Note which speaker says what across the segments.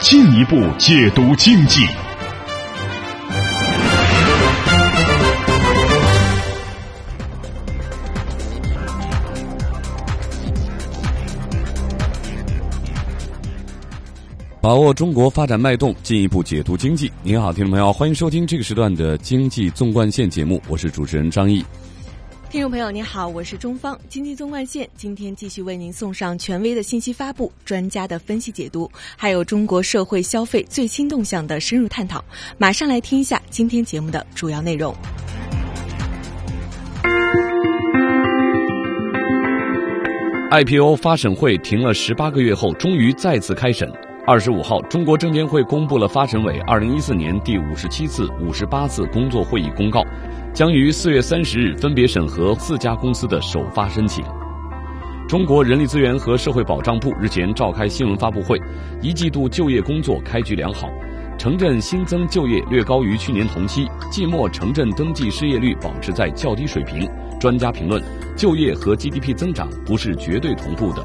Speaker 1: 进一步解读经济。
Speaker 2: 把握中国发展脉动，进一步解读经济。您好，听众朋友，欢迎收听这个时段的《经济纵贯线》节目，我是主持人张毅。
Speaker 3: 听众朋友，您好，我是中方《经济纵贯线》，今天继续为您送上权威的信息发布、专家的分析解读，还有中国社会消费最新动向的深入探讨。马上来听一下今天节目的主要内容。
Speaker 2: IPO 发审会停了十八个月后，终于再次开审。二十五号，中国证监会公布了发审委二零一四年第五十七次、五十八次工作会议公告，将于四月三十日分别审核四家公司的首发申请。中国人力资源和社会保障部日前召开新闻发布会，一季度就业工作开局良好，城镇新增就业略高于去年同期，季末城镇登记失业率保持在较低水平。专家评论，就业和 GDP 增长不是绝对同步的。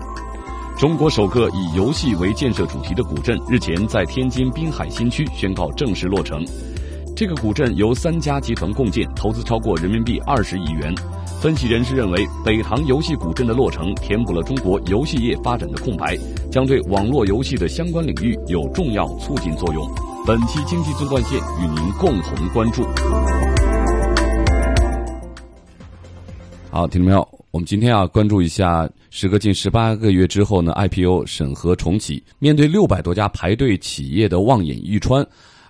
Speaker 2: 中国首个以游戏为建设主题的古镇日前在天津滨海新区宣告正式落成。这个古镇由三家集团共建，投资超过人民币二十亿元。分析人士认为，北塘游戏古镇的落成填补了中国游戏业发展的空白，将对网络游戏的相关领域有重要促进作用。本期经济纵贯线与您共同关注。好，听众朋友。我们今天啊，关注一下，时隔近十八个月之后呢，IPO 审核重启。面对六百多家排队企业的望眼欲穿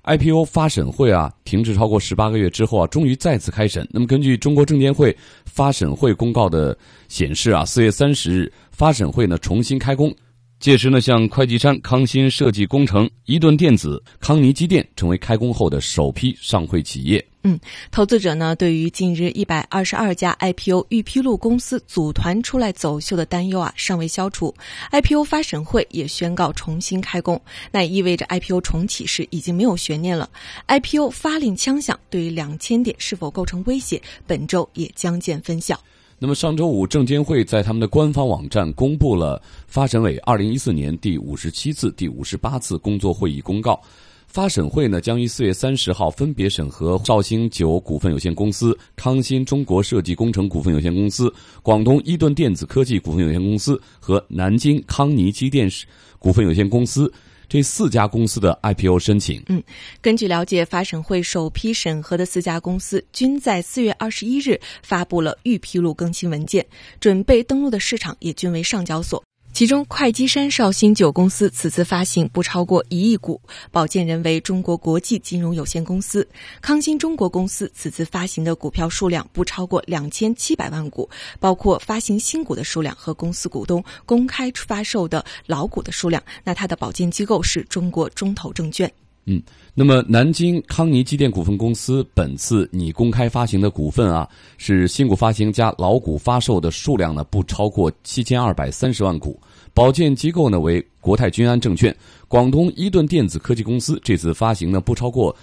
Speaker 2: ，IPO 发审会啊，停滞超过十八个月之后啊，终于再次开审。那么，根据中国证监会发审会公告的显示啊，四月三十日发审会呢重新开工。届时呢，像会稽山康欣设计工程、伊顿电子、康尼机电成为开工后的首批上会企业。
Speaker 3: 嗯，投资者呢对于近日一百二十二家 IPO 预披露公司组团出来走秀的担忧啊尚未消除，IPO 发审会也宣告重新开工，那意味着 IPO 重启是已经没有悬念了。IPO 发令枪响，对于两千点是否构成威胁，本周也将见分晓。
Speaker 2: 那么上周五，证监会在他们的官方网站公布了发审委二零一四年第五十七次、第五十八次工作会议公告。发审会呢将于四月三十号分别审核绍兴酒股份有限公司、康欣中国设计工程股份有限公司、广东伊顿电子科技股份有限公司和南京康尼机电股份有限公司这四家公司的 IPO 申请。
Speaker 3: 嗯，根据了解，发审会首批审核的四家公司均在四月二十一日发布了预披露更新文件，准备登陆的市场也均为上交所。其中，会稽山绍兴酒公司此次发行不超过一亿股，保荐人为中国国际金融有限公司；康欣中国公司此次发行的股票数量不超过两千七百万股，包括发行新股的数量和公司股东公开发售的老股的数量。那它的保荐机构是中国中投证券。
Speaker 2: 嗯，那么南京康尼机电股份公司本次拟公开发行的股份啊，是新股发行加老股发售的数量呢不超过七千二百三十万股，保荐机构呢为国泰君安证券。广东伊顿电子科技公司这次发行呢不超过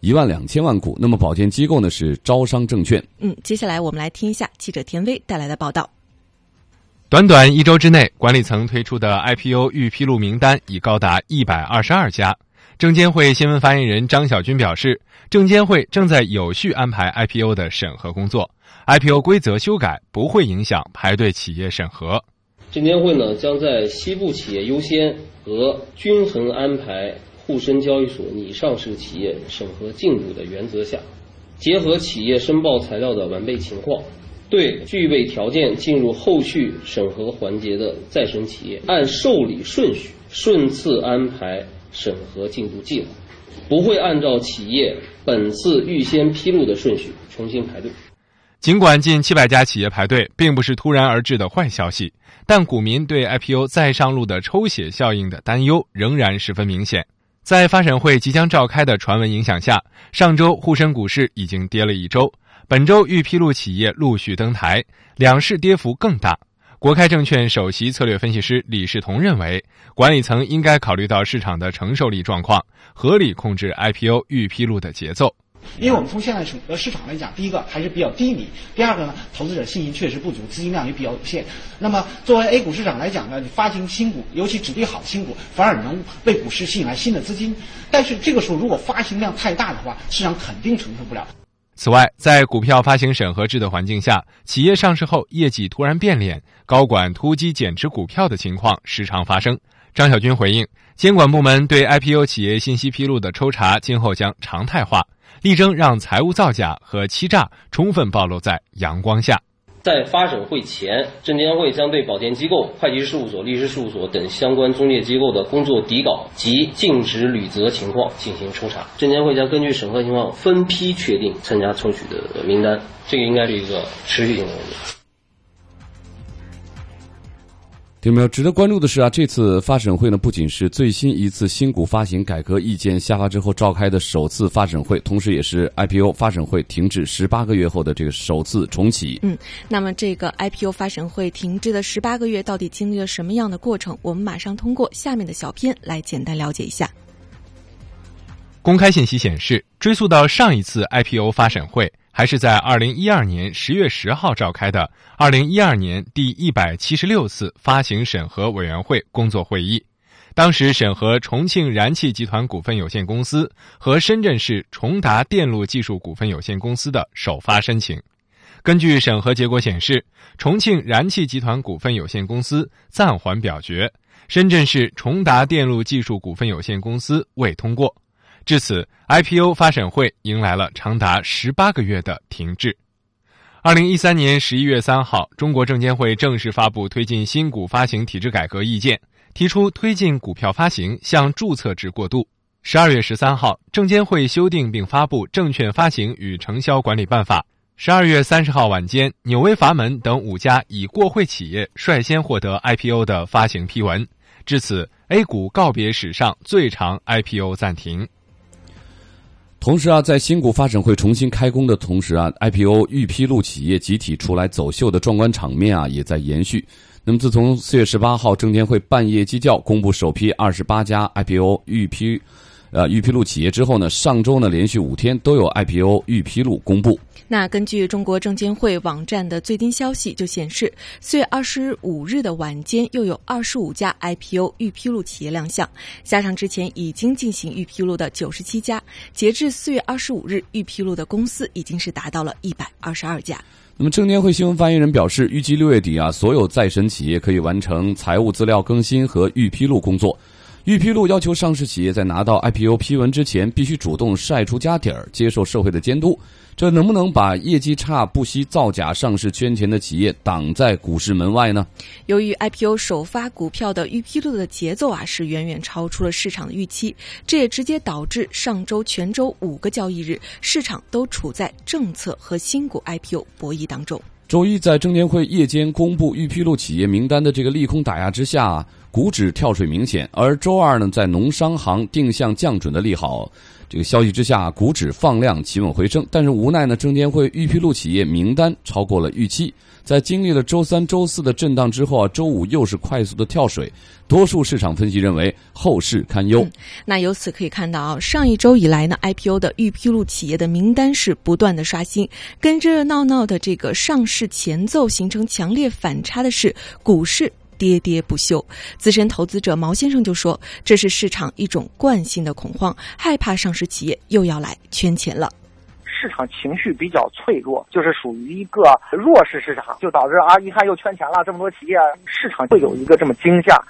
Speaker 2: 一万两千万股，那么保荐机构呢是招商证券。
Speaker 3: 嗯，接下来我们来听一下记者田威带来的报道。
Speaker 4: 短短一周之内，管理层推出的 IPO 预披露名单已高达一百二十二家。证监会新闻发言人张晓军表示，证监会正在有序安排 IPO 的审核工作，IPO 规则修改不会影响排队企业审核。
Speaker 5: 证监会呢将在西部企业优先和均衡安排沪深交易所拟上市企业审核进度的原则下，结合企业申报材料的完备情况，对具备条件进入后续审核环节的再审企业，按受理顺序顺次安排。审核进度计划不会按照企业本次预先披露的顺序重新排队。
Speaker 4: 尽管近七百家企业排队并不是突然而至的坏消息，但股民对 IPO 再上路的抽血效应的担忧仍然十分明显。在发审会即将召开的传闻影响下，上周沪深股市已经跌了一周。本周预披露企业陆续登台，两市跌幅更大。国开证券首席策略分析师李世同认为，管理层应该考虑到市场的承受力状况，合理控制 IPO 预披露的节奏。
Speaker 6: 因为我们从现在市呃市场来讲，第一个还是比较低迷，第二个呢，投资者信心确实不足，资金量也比较有限。那么作为 A 股市场来讲呢，你发行新股，尤其质地好的新股，反而能为股市吸引来新的资金。但是这个时候如果发行量太大的话，市场肯定承受不了。
Speaker 4: 此外，在股票发行审核制的环境下，企业上市后业绩突然变脸，高管突击减持股票的情况时常发生。张晓军回应，监管部门对 IPO 企业信息披露的抽查今后将常态化。力争让财务造假和欺诈充分暴露在阳光下。
Speaker 5: 在发审会前，证监会将对保荐机构、会计事务所、律师事务所等相关中介机构的工作底稿及尽职履责情况进行抽查。证监会将根据审核情况分批确定参加抽取的名单，这个应该是一个持续性的问题。
Speaker 2: 听没有？值得关注的是啊，这次发审会呢，不仅是最新一次新股发行改革意见下发之后召开的首次发审会，同时也是 IPO 发审会停滞十八个月后的这个首次重启。
Speaker 3: 嗯，那么这个 IPO 发审会停滞的十八个月，到底经历了什么样的过程？我们马上通过下面的小片来简单了解一下。
Speaker 4: 公开信息显示，追溯到上一次 IPO 发审会。还是在二零一二年十月十号召开的二零一二年第一百七十六次发行审核委员会工作会议，当时审核重庆燃气集团股份有限公司和深圳市崇达电路技术股份有限公司的首发申请。根据审核结果显示，重庆燃气集团股份有限公司暂缓表决，深圳市崇达电路技术股份有限公司未通过。至此，IPO 发审会迎来了长达十八个月的停滞。二零一三年十一月三号，中国证监会正式发布推进新股发行体制改革意见，提出推进股票发行向注册制过渡。十二月十三号，证监会修订并发布《证券发行与承销管理办法》。十二月三十号晚间，纽威阀门等五家已过会企业率先获得 IPO 的发行批文。至此，A 股告别史上最长 IPO 暂停。
Speaker 2: 同时啊，在新股发审会重新开工的同时啊，IPO 预披露企业集体出来走秀的壮观场面啊，也在延续。那么，自从四月十八号证监会半夜鸡叫公布首批二十八家 IPO 预批。呃，预披露企业之后呢，上周呢连续五天都有 IPO 预披露公布。
Speaker 3: 那根据中国证监会网站的最新消息就显示，四月二十五日的晚间又有二十五家 IPO 预披露企业亮相，加上之前已经进行预披露的九十七家，截至四月二十五日，预披露的公司已经是达到了一百二十二家。
Speaker 2: 那么，证监会新闻发言人表示，预计六月底啊，所有在审企业可以完成财务资料更新和预披露工作。预披露要求上市企业在拿到 IPO 批文之前，必须主动晒出家底儿，接受社会的监督。这能不能把业绩差、不惜造假上市圈钱的企业挡在股市门外呢？
Speaker 3: 由于 IPO 首发股票的预披露的节奏啊，是远远超出了市场的预期，这也直接导致上周全周五个交易日，市场都处在政策和新股 IPO 博弈当中。
Speaker 2: 周一在证监会夜间公布预披露企业名单的这个利空打压之下啊。股指跳水明显，而周二呢，在农商行定向降准的利好这个消息之下，股指放量企稳回升。但是无奈呢，证监会预披露企业名单超过了预期，在经历了周三、周四的震荡之后啊，周五又是快速的跳水。多数市场分析认为后市堪忧。
Speaker 3: 那由此可以看到啊，上一周以来呢，IPO 的预披露企业的名单是不断的刷新，跟热热闹闹的这个上市前奏形成强烈反差的是股市。喋喋不休，资深投资者毛先生就说：“这是市场一种惯性的恐慌，害怕上市企业又要来圈钱了。
Speaker 7: 市场情绪比较脆弱，就是属于一个弱势市场，就导致啊，一看又圈钱了，这么多企业，市场会有一个这么惊吓。”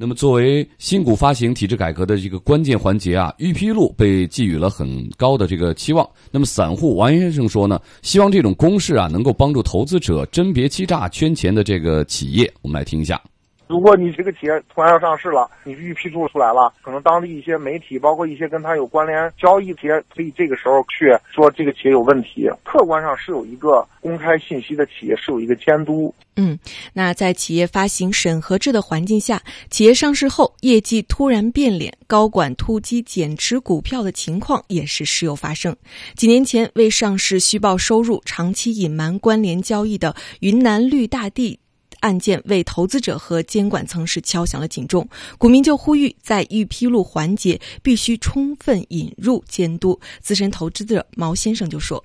Speaker 2: 那么，作为新股发行体制改革的一个关键环节啊，预披露被寄予了很高的这个期望。那么，散户王先生说呢，希望这种公式啊，能够帮助投资者甄别欺诈圈钱的这个企业。我们来听一下。
Speaker 7: 如果你这个企业突然要上市了，你预批注出来了，可能当地一些媒体，包括一些跟它有关联交易企业，可以这个时候去说这个企业有问题。客观上是有一个公开信息的企业是有一个监督。
Speaker 3: 嗯，那在企业发行审核制的环境下，企业上市后业绩突然变脸，高管突击减持股票的情况也是时有发生。几年前为上市虚报收入、长期隐瞒关联交易的云南绿大地。案件为投资者和监管层是敲响了警钟，股民就呼吁在预披露环节必须充分引入监督。资深投资者毛先生就说：“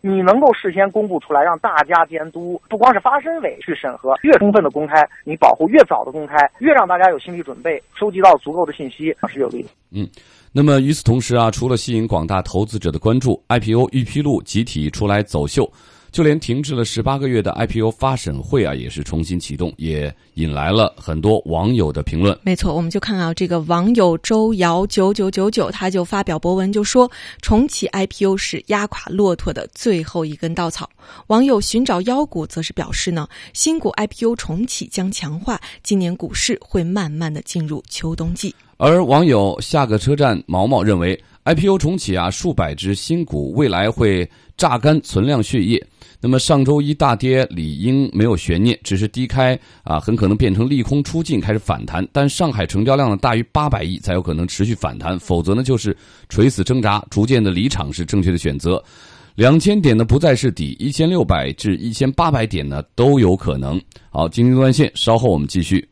Speaker 7: 你能够事先公布出来，让大家监督，不光是发审委去审核，越充分的公开，你保护越早的公开，越让大家有心理准备，收集到足够的信息是有利的。”
Speaker 2: 嗯，那么与此同时啊，除了吸引广大投资者的关注，IPO 预披露集体出来走秀。就连停滞了十八个月的 IPO 发审会啊，也是重新启动，也引来了很多网友的评论。
Speaker 3: 没错，我们就看到这个网友周瑶九九九九，他就发表博文，就说重启 IPO 是压垮骆驼的最后一根稻草。网友寻找妖股则是表示呢，新股 IPO 重启将强化今年股市会慢慢的进入秋冬季。
Speaker 2: 而网友下个车站毛毛认为，IPO 重启啊，数百只新股未来会榨干存量血液。那么上周一大跌理应没有悬念，只是低开啊，很可能变成利空出尽开始反弹。但上海成交量呢大于八百亿才有可能持续反弹，否则呢就是垂死挣扎，逐渐的离场是正确的选择。两千点呢不再是底，一千六百至一千八百点呢都有可能。好，经济断线，稍后我们继续。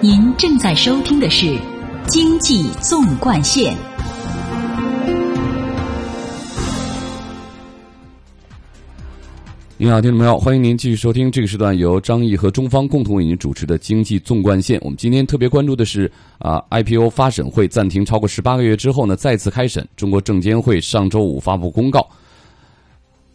Speaker 8: 您正在收听的是《经济纵贯线》。
Speaker 2: 你好，听众朋友，欢迎您继续收听这个时段由张毅和中方共同为您主持的经济纵贯线。我们今天特别关注的是啊，IPO 发审会暂停超过十八个月之后呢，再次开审。中国证监会上周五发布公告。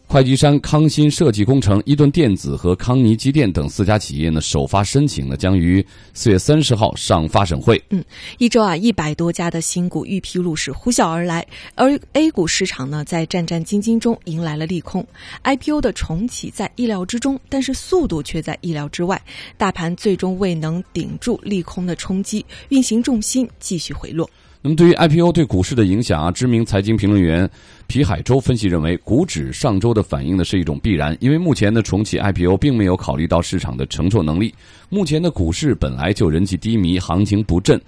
Speaker 2: 会稽山康欣设计工程、伊顿电子和康尼机电等四家企业呢，首发申请呢，将于四月三十号上发审会。
Speaker 3: 嗯，一周啊，一百多家的新股预披露是呼啸而来，而 A 股市场呢，在战战兢兢中迎来了利空，IPO 的重启在意料之中，但是速度却在意料之外，大盘最终未能顶住利空的冲击，运行重心继续回落。
Speaker 2: 那么，对于 IPO 对股市的影响啊，知名财经评论员皮海洲分析认为，股指上周的反应呢是一种必然，因为目前的重启 IPO 并没有考虑到市场的承受能力。目前的股市本来就人气低迷，行情不振，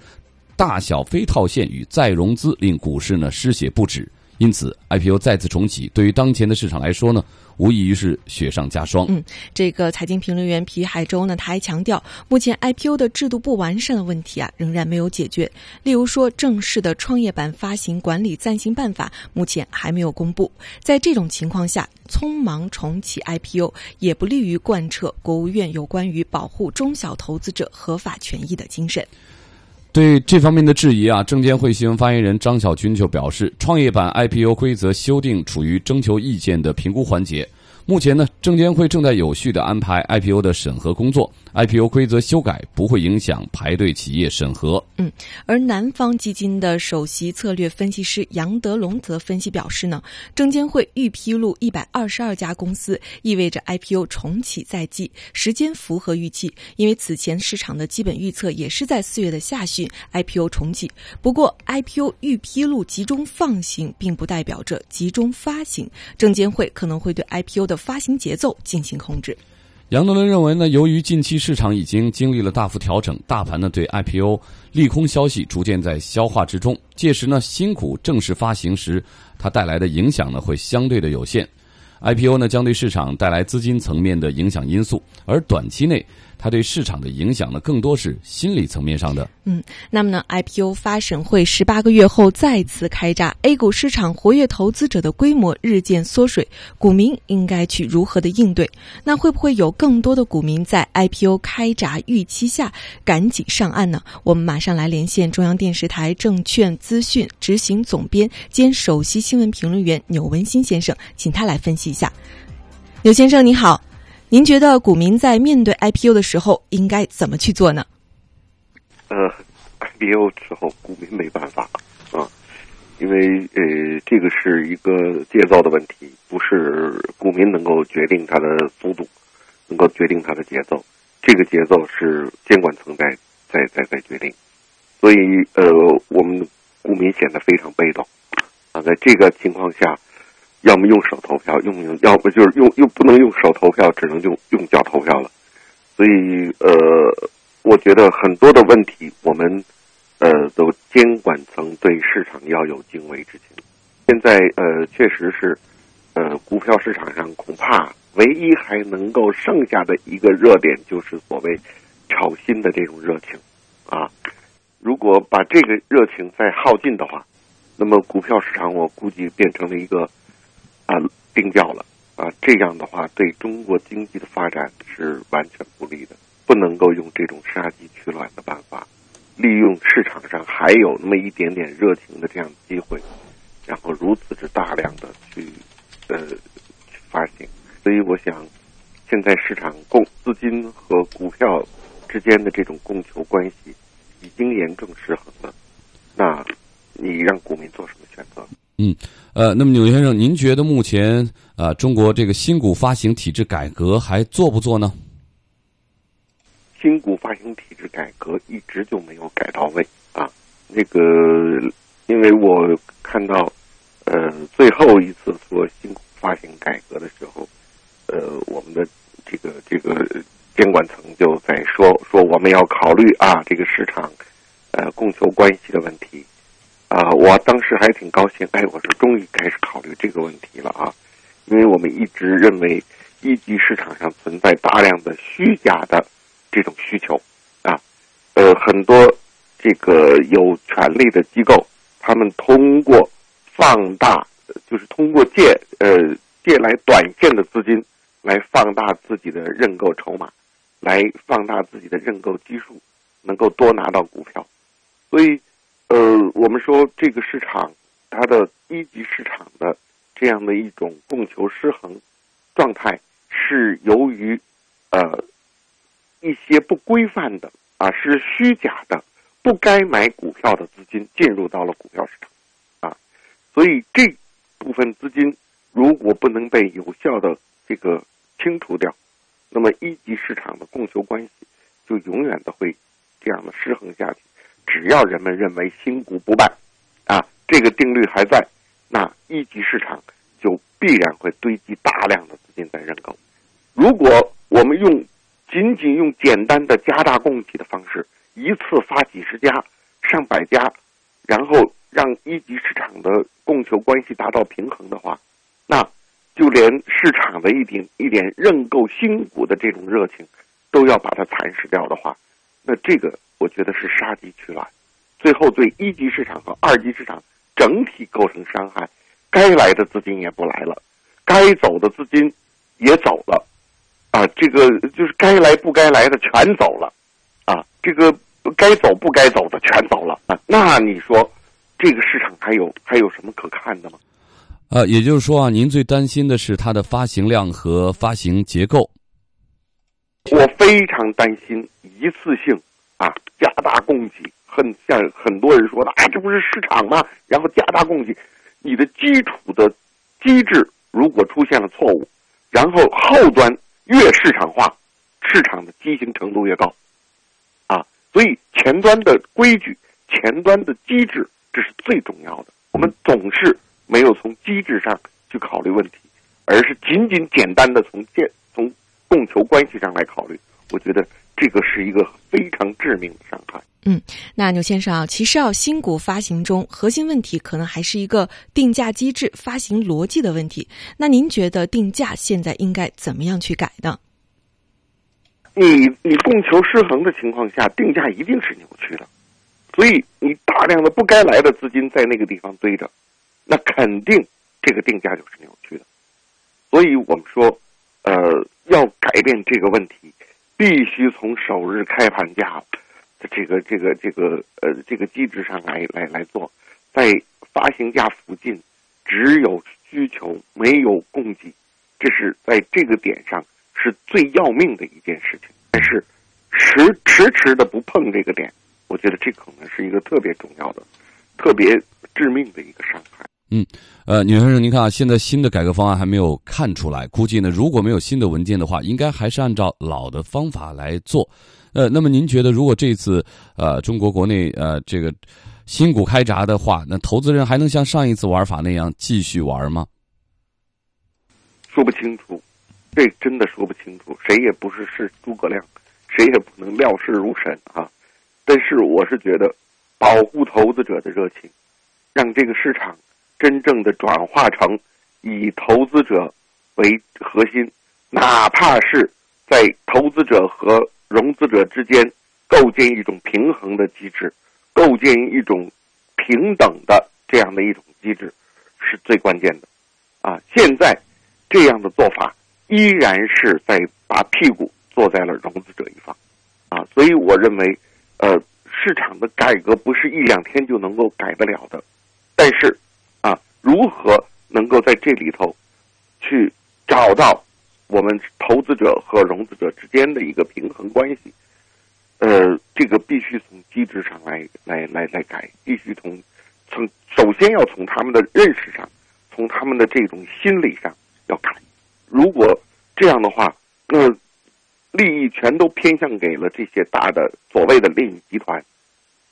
Speaker 2: 大小非套现与再融资令股市呢失血不止。因此，IPO 再次重启，对于当前的市场来说呢，无异于是雪上加霜。
Speaker 3: 嗯，这个财经评论员皮海洲呢，他还强调，目前 IPO 的制度不完善的问题啊，仍然没有解决。例如说，正式的创业板发行管理暂行办法目前还没有公布。在这种情况下，匆忙重启 IPO 也不利于贯彻国务院有关于保护中小投资者合法权益的精神。
Speaker 2: 对这方面的质疑啊，证监会新闻发言人张晓军就表示，创业板 IPO 规则修订处于征求意见的评估环节。目前呢，证监会正在有序的安排 IPO 的审核工作，IPO 规则修改不会影响排队企业审核。
Speaker 3: 嗯，而南方基金的首席策略分析师杨德龙则分析表示呢，证监会预披露一百二十二家公司，意味着 IPO 重启在即，时间符合预期。因为此前市场的基本预测也是在四月的下旬 IPO 重启。不过，IPO 预披露集中放行，并不代表着集中发行，证监会可能会对 IPO 的。发行节奏进行控制。
Speaker 2: 杨德伦认为呢，由于近期市场已经经历了大幅调整，大盘呢对 IPO 利空消息逐渐在消化之中，届时呢新股正式发行时，它带来的影响呢会相对的有限。IPO 呢将对市场带来资金层面的影响因素，而短期内。它对市场的影响呢，更多是心理层面上的。
Speaker 3: 嗯，那么呢，IPO 发审会十八个月后再次开闸，A 股市场活跃投资者的规模日渐缩水，股民应该去如何的应对？那会不会有更多的股民在 IPO 开闸预期下赶紧上岸呢？我们马上来连线中央电视台证券资讯执行总编兼首席新闻评论员钮文新先生，请他来分析一下。钮先生，你好。您觉得股民在面对 IPO 的时候应该怎么去做呢？
Speaker 9: 呃，IPO 之后股民没办法啊，因为呃，这个是一个节奏的问题，不是股民能够决定它的速度，能够决定它的节奏。这个节奏是监管层在在在在决定，所以呃，我们股民显得非常被动啊，在这个情况下，要么用手投票，用用，要不就是用又不能用手投票，只能用用脚投票了。所以呃，我觉得很多的问题，我们呃，都监管层对市场要有敬畏之心。现在呃，确实是呃，股票市场上恐怕。唯一还能够剩下的一个热点，就是所谓炒新的这种热情啊。如果把这个热情再耗尽的话，那么股票市场我估计变成了一个啊定调了啊。这样的话，对中国经济的发展是完全不利的。不能够用这种杀鸡取卵的办法，利用市场上还有那么一点点热情的这样的机会，然后如此之大量的去呃发行。所以，我想，现在市场供资金和股票之间的这种供求关系已经严重失衡了。那，你让股民做什么选择？
Speaker 2: 嗯，呃，那么牛先生，您觉得目前啊，中国这个新股发行体制改革还做不做呢？
Speaker 9: 新股发行体制改革一直就没有改到位啊。那个，因为我看到，呃，最后一次做新股发行改革的时候。呃，我们的这个这个监管层就在说说我们要考虑啊，这个市场呃供求关系的问题啊。我当时还挺高兴，哎，我说终于开始考虑这个问题了啊，因为我们一直认为一级市场上存在大量的虚假的这种需求啊，呃，很多这个有权利的机构，他们通过放大，就是通过借呃借来短线的资金。来放大自己的认购筹码，来放大自己的认购基数，能够多拿到股票。所以，呃，我们说这个市场它的一级市场的这样的一种供求失衡状态，是由于呃一些不规范的啊，是虚假的，不该买股票的资金进入到了股票市场啊。所以这部分资金如果不能被有效的这个清除掉，那么一级市场的供求关系就永远的会这样的失衡下去。只要人们认为新股不败，啊，这个定律还在，那一级市场就必然会堆积大量的资金在认购。如果我们用仅仅用简单的加大供给的方式，一次发几十家、上百家，然后让一级市场的供求关系达到平衡的话，那。就连市场的一点一点认购新股的这种热情，都要把它蚕食掉的话，那这个我觉得是杀鸡取卵，最后对一级市场和二级市场整体构成伤害。该来的资金也不来了，该走的资金也走了，啊，这个就是该来不该来的全走了，啊，这个该走不该走的全走了啊。那你说，这个市场还有还有什么可看的吗？
Speaker 2: 呃，也就是说啊，您最担心的是它的发行量和发行结构。
Speaker 9: 我非常担心一次性啊加大供给，很像很多人说的，哎，这不是市场吗？然后加大供给，你的基础的机制如果出现了错误，然后后端越市场化，市场的畸形程度越高，啊，所以前端的规矩、前端的机制，这是最重要的。我们总是。没有从机制上去考虑问题，而是仅仅简单的从建从供求关系上来考虑，我觉得这个是一个非常致命的伤害。
Speaker 3: 嗯，那牛先生啊，其实啊，新股发行中核心问题可能还是一个定价机制、发行逻辑的问题。那您觉得定价现在应该怎么样去改呢？
Speaker 9: 你你供求失衡的情况下，定价一定是扭曲的，所以你大量的不该来的资金在那个地方堆着。那肯定，这个定价就是扭曲的，所以我们说，呃，要改变这个问题，必须从首日开盘价的这个这个这个呃这个机制上来来来做，在发行价附近只有需求没有供给，这是在这个点上是最要命的一件事情。但是迟迟迟的不碰这个点，我觉得这可能是一个特别重要的、特别致命的一个伤害。
Speaker 2: 嗯，呃，女先生，您看啊，现在新的改革方案还没有看出来，估计呢，如果没有新的文件的话，应该还是按照老的方法来做。呃，那么您觉得，如果这次呃中国国内呃这个新股开闸的话，那投资人还能像上一次玩法那样继续玩吗？
Speaker 9: 说不清楚，这真的说不清楚，谁也不是是诸葛亮，谁也不能料事如神啊。但是我是觉得，保护投资者的热情，让这个市场。真正的转化成以投资者为核心，哪怕是在投资者和融资者之间构建一种平衡的机制，构建一种平等的这样的一种机制，是最关键的。啊，现在这样的做法依然是在把屁股坐在了融资者一方。啊，所以我认为，呃，市场的改革不是一两天就能够改得了的，但是。如何能够在这里头去找到我们投资者和融资者之间的一个平衡关系？呃，这个必须从机制上来来来来改，必须从从首先要从他们的认识上，从他们的这种心理上要改。如果这样的话，那利益全都偏向给了这些大的所谓的利益集团，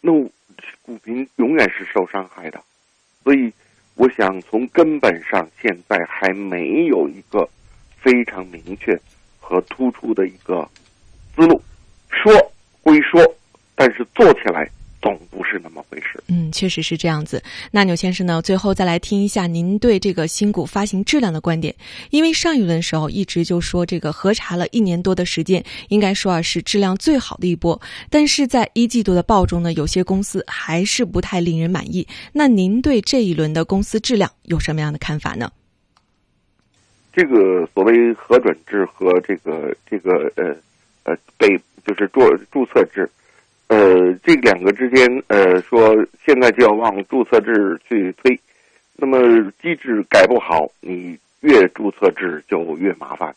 Speaker 9: 那股民永远是受伤害的。所以。我想从根本上，现在还没有一个非常明确和突出的一个思路。说归说，但是做起来总不是那么回事。
Speaker 3: 嗯，确实是这样子。那牛先生呢？最后再来听一下您对这个新股发行质量的观点。因为上一轮时候一直就说这个核查了一年多的时间，应该说啊是质量最好的一波。但是在一季度的报中呢，有些公司还是不太令人满意。那您对这一轮的公司质量有什么样的看法呢？
Speaker 9: 这个所谓核准制和这个这个呃呃被就是注注册制。呃，这两个之间，呃，说现在就要往注册制去推，那么机制改不好，你越注册制就越麻烦。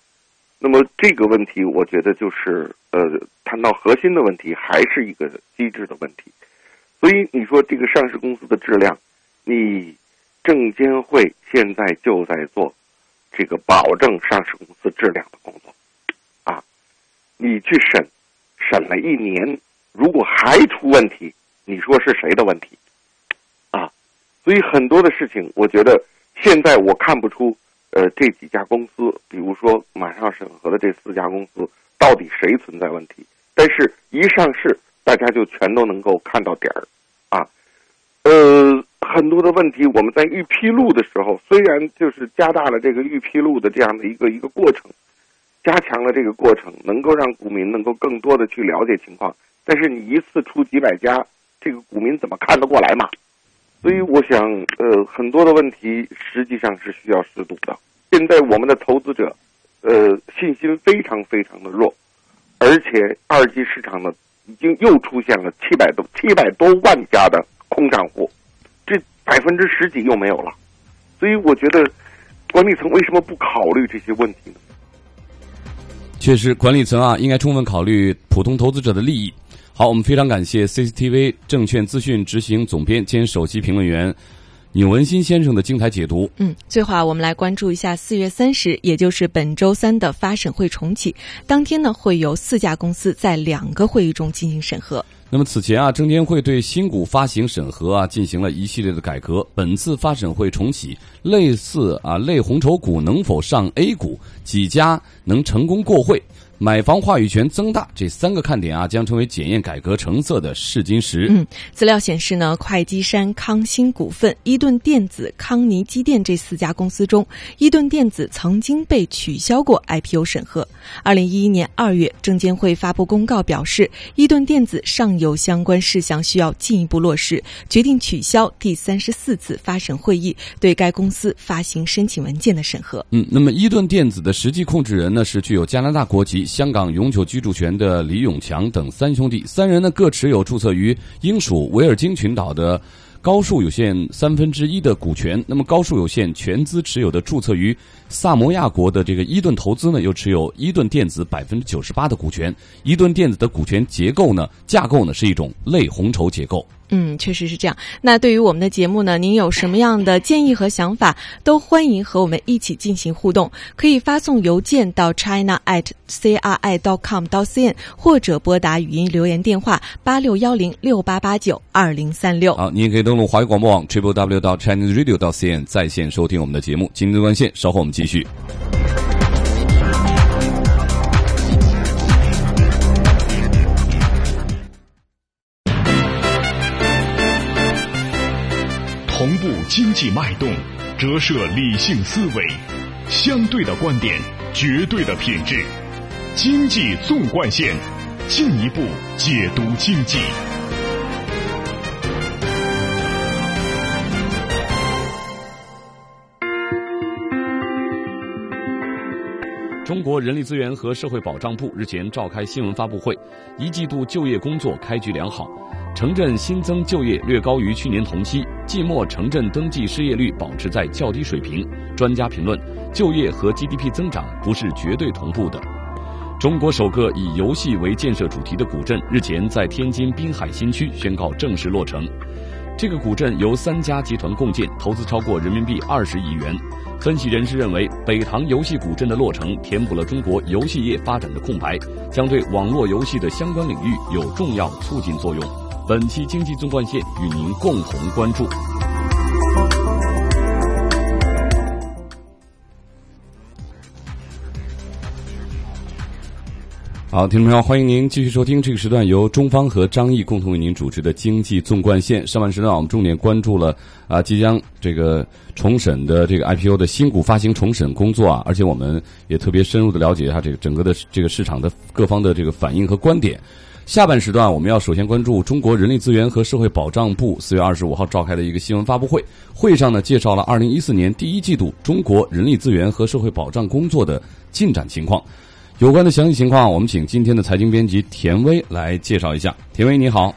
Speaker 9: 那么这个问题，我觉得就是呃，谈到核心的问题，还是一个机制的问题。所以你说这个上市公司的质量，你证监会现在就在做这个保证上市公司质量的工作啊，你去审，审了一年。如果还出问题，你说是谁的问题？啊，所以很多的事情，我觉得现在我看不出，呃，这几家公司，比如说马上审核的这四家公司，到底谁存在问题？但是一上市，大家就全都能够看到点儿，啊，呃，很多的问题，我们在预披露的时候，虽然就是加大了这个预披露的这样的一个一个过程，加强了这个过程，能够让股民能够更多的去了解情况。但是你一次出几百家，这个股民怎么看得过来嘛？所以我想，呃，很多的问题实际上是需要适度的。现在我们的投资者，呃，信心非常非常的弱，而且二级市场呢，已经又出现了七百多七百多万家的空账户，这百分之十几又没有了。所以我觉得，管理层为什么不考虑这些问题呢？
Speaker 2: 确实，管理层啊，应该充分考虑普通投资者的利益。好，我们非常感谢 CCTV 证券资讯执行总编兼首席评论员钮文新先生的精彩解读。
Speaker 3: 嗯，最后啊，我们来关注一下四月三十，也就是本周三的发审会重启。当天呢，会有四家公司在两个会议中进行审核。
Speaker 2: 那么此前啊，证监会对新股发行审核啊进行了一系列的改革。本次发审会重启，类似啊类红筹股能否上 A 股，几家能成功过会。买房话语权增大，这三个看点啊，将成为检验改革成色的试金石。
Speaker 3: 嗯，资料显示呢，会稽山康欣股份、伊顿电子、康尼机电这四家公司中，伊顿电子曾经被取消过 IPO 审核。二零一一年二月，证监会发布公告表示，伊顿电子尚有相关事项需要进一步落实，决定取消第三十四次发审会议对该公司发行申请文件的审核。
Speaker 2: 嗯，那么伊顿电子的实际控制人呢，是具有加拿大国籍。香港永久居住权的李永强等三兄弟，三人呢各持有注册于英属维尔京群岛的高数有限三分之一的股权。那么高数有限全资持有的注册于萨摩亚国的这个伊顿投资呢，又持有伊顿电子百分之九十八的股权。伊顿电子的股权结构呢，架构呢是一种类红筹结构。
Speaker 3: 嗯，确实是这样。那对于我们的节目呢，您有什么样的建议和想法，都欢迎和我们一起进行互动。可以发送邮件到 china at c r i dot com 到 cn，或者拨打语音留言电话八六幺零六八八九二零三六。
Speaker 2: 好，你也可以登录华语广播网 triple w 到 chinese radio 到 cn 在线收听我们的节目。今天的关线，稍后我们继续。
Speaker 1: 同步经济脉动，折射理性思维，相对的观点，绝对的品质。经济纵贯线，进一步解读经济。
Speaker 2: 中国人力资源和社会保障部日前召开新闻发布会，一季度就业工作开局良好，城镇新增就业略高于去年同期，季末城镇登记失业率保持在较低水平。专家评论，就业和 GDP 增长不是绝对同步的。中国首个以游戏为建设主题的古镇日前在天津滨海新区宣告正式落成。这个古镇由三家集团共建，投资超过人民币二十亿元。分析人士认为，北塘游戏古镇的落成填补了中国游戏业发展的空白，将对网络游戏的相关领域有重要促进作用。本期经济纵贯线与您共同关注。好，听众朋友，欢迎您继续收听这个时段由中方和张毅共同为您主持的经济纵贯线。上半时段我们重点关注了啊，即将这个重审的这个 IPO 的新股发行重审工作啊，而且我们也特别深入的了解一下这个整个的这个市场的各方的这个反应和观点。下半时段我们要首先关注中国人力资源和社会保障部四月二十五号召开的一个新闻发布会，会上呢介绍了二零一四年第一季度中国人力资源和社会保障工作的进展情况。有关的详细情况，我们请今天的财经编辑田威来介绍一下。田威，你好，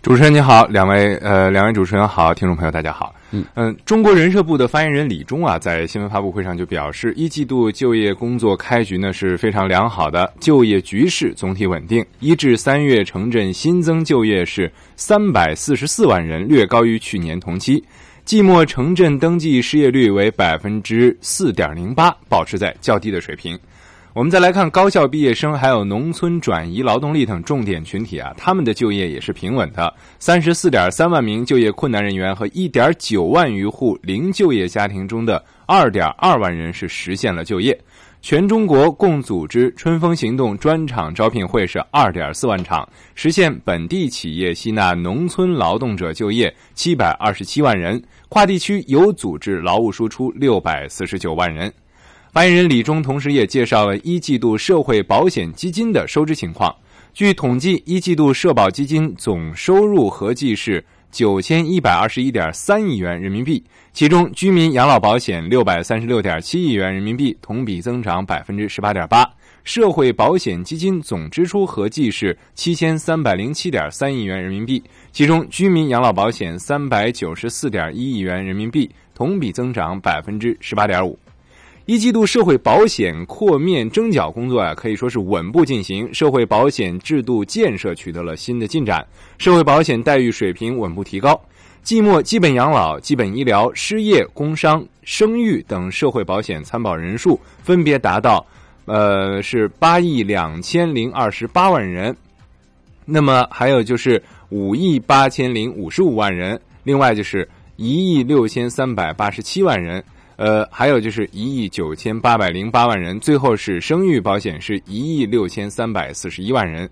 Speaker 4: 主持人你好，两位呃，两位主持人好，听众朋友大家好。嗯嗯，中国人社部的发言人李忠啊，在新闻发布会上就表示，一季度就业工作开局呢是非常良好的，就业局势总体稳定。一至三月城镇新增就业是三百四十四万人，略高于去年同期。季末城镇登记失业率为百分之四点零八，保持在较低的水平。我们再来看高校毕业生，还有农村转移劳动力等重点群体啊，他们的就业也是平稳的。三十四点三万名就业困难人员和一点九万余户零就业家庭中的二点二万人是实现了就业。全中国共组织春风行动专场招聘会是二点四万场，实现本地企业吸纳农村劳动者就业七百二十七万人，跨地区有组织劳务输出六百四十九万人。发言人李忠同时也介绍了一季度社会保险基金的收支情况。据统计，一季度社保基金总收入合计是九千一百二十一点三亿元人民币，其中居民养老保险六百三十六点七亿元人民币，同比增长百分之十八点八；社会保险基金总支出合计是七千三百零七点三亿元人民币，其中居民养老保险三百九十四点一亿元人民币，同比增长百分之十八点五。一季度社会保险扩面征缴工作啊，可以说是稳步进行，社会保险制度建设取得了新的进展，社会保险待遇水平稳步提高。季末基本养老、基本医疗、失业、工伤、生育等社会保险参保人数分别达到，呃，是八亿两千零二十八万人，那么还有就是五亿八千零五十五万人，另外就是一亿六千三百八十七万人。呃，还有就是一亿九千八百零八万人，最后是生育保险是一亿六千三百四十一万人，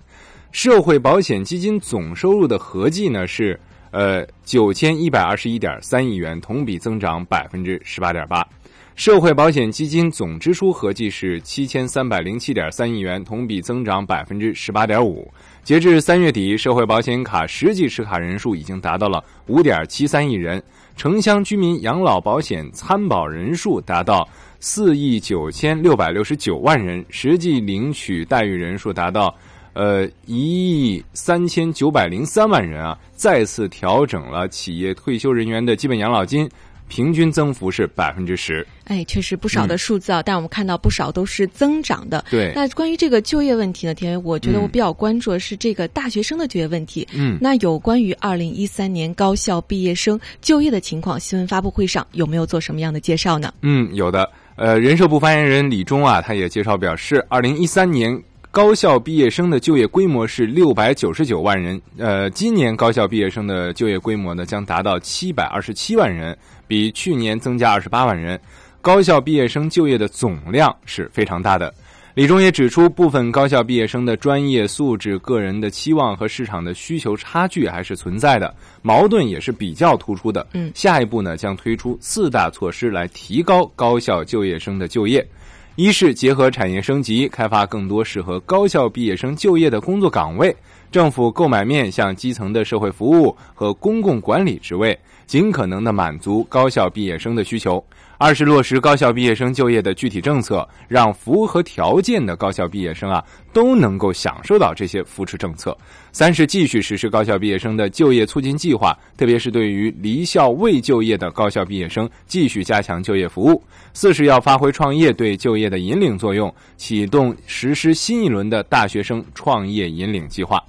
Speaker 4: 社会保险基金总收入的合计呢是呃九千一百二十一点三亿元，同比增长百分之十八点八，社会保险基金总支出合计是七千三百零七点三亿元，同比增长百分之十八点五。截至三月底，社会保险卡实际持卡人数已经达到了五点七三亿人。城乡居民养老保险参保人数达到四亿九千六百六十九万人，实际领取待遇人数达到呃一亿三千九百零三万人啊，再次调整了企业退休人员的基本养老金平均增幅是百分之十。
Speaker 3: 哎，确实不少的数字啊，但我们看到不少都是增长的。
Speaker 4: 对。
Speaker 3: 那关于这个就业问题呢，田伟，我觉得我比较关注的是这个大学生的就业问题。
Speaker 4: 嗯。
Speaker 3: 那有关于二零一三年高校毕业生就业的情况，新闻发布会上有没有做什么样的介绍呢？
Speaker 4: 嗯，有的。呃，人社部发言人李忠啊，他也介绍表示，二零一三年高校毕业生的就业规模是六百九十九万人。呃，今年高校毕业生的就业规模呢，将达到七百二十七万人，比去年增加二十八万人。高校毕业生就业的总量是非常大的。李忠也指出，部分高校毕业生的专业素质、个人的期望和市场的需求差距还是存在的，矛盾也是比较突出的。
Speaker 3: 嗯，
Speaker 4: 下一步呢，将推出四大措施来提高高校就业生的就业。一是结合产业升级，开发更多适合高校毕业生就业的工作岗位，政府购买面向基层的社会服务和公共管理职位，尽可能的满足高校毕业生的需求。二是落实高校毕业生就业的具体政策，让符合条件的高校毕业生啊都能够享受到这些扶持政策。三是继续实施高校毕业生的就业促进计划，特别是对于离校未就业的高校毕业生，继续加强就业服务。四是要发挥创业对就业的引领作用，启动实施新一轮的大学生创业引领计划。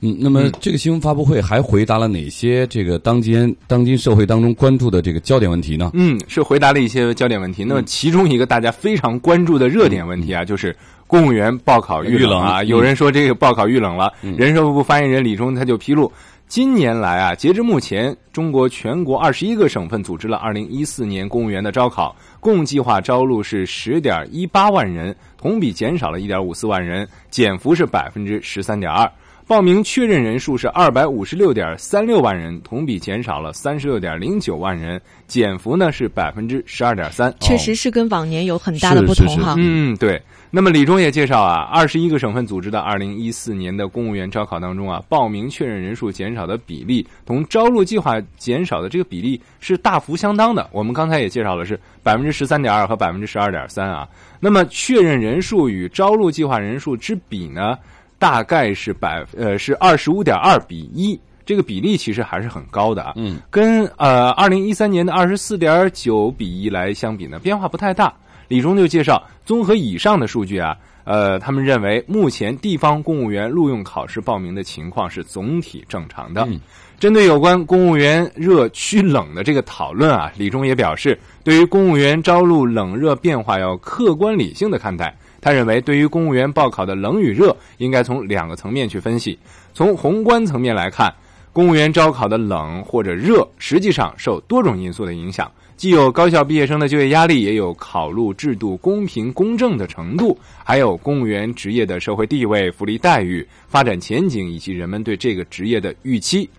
Speaker 10: 嗯，那么这个新闻发布会还回答了哪些这个当今当今社会当中关注的这个焦点问题呢？
Speaker 4: 嗯，是回答了一些焦点问题。那么其中一个大家非常关注的热点问题啊，就是公务员报考遇冷啊。有人说这个报考遇冷了，人社部发言人李忠他就披露，今年来啊，截至目前，中国全国二十一个省份组织了二零一四年公务员的招考，共计划招录是十点一八万人，同比减少了一点五四万人，减幅是百分之十三点二。报名确认人数是二百五十六点三六万人，同比减少了三十六点零九万人，减幅呢是百分之十二点三。
Speaker 3: 确实是跟往年有很大的不同哈。
Speaker 4: 嗯，对。那么李忠也介绍啊，二十一个省份组织的二零一四年的公务员招考当中啊，报名确认人数减少的比例同招录计划减少的这个比例是大幅相当的。我们刚才也介绍了是百分之十三点二和百分之十二点三啊。那么确认人数与招录计划人数之比呢？大概是百呃是二十五点二比一，这个比例其实还是很高的啊。
Speaker 10: 嗯，
Speaker 4: 跟呃二零一三年的二十四点九比一来相比呢，变化不太大。李忠就介绍，综合以上的数据啊，呃，他们认为目前地方公务员录用考试报名的情况是总体正常的。
Speaker 10: 嗯，
Speaker 4: 针对有关公务员热趋冷的这个讨论啊，李忠也表示，对于公务员招录冷热变化要客观理性的看待。他认为，对于公务员报考的冷与热，应该从两个层面去分析。从宏观层面来看，公务员招考的冷或者热，实际上受多种因素的影响，既有高校毕业生的就业压力，也有考录制度公平公正的程度，还有公务员职业的社会地位、福利待遇、发展前景以及人们对这个职业的预期。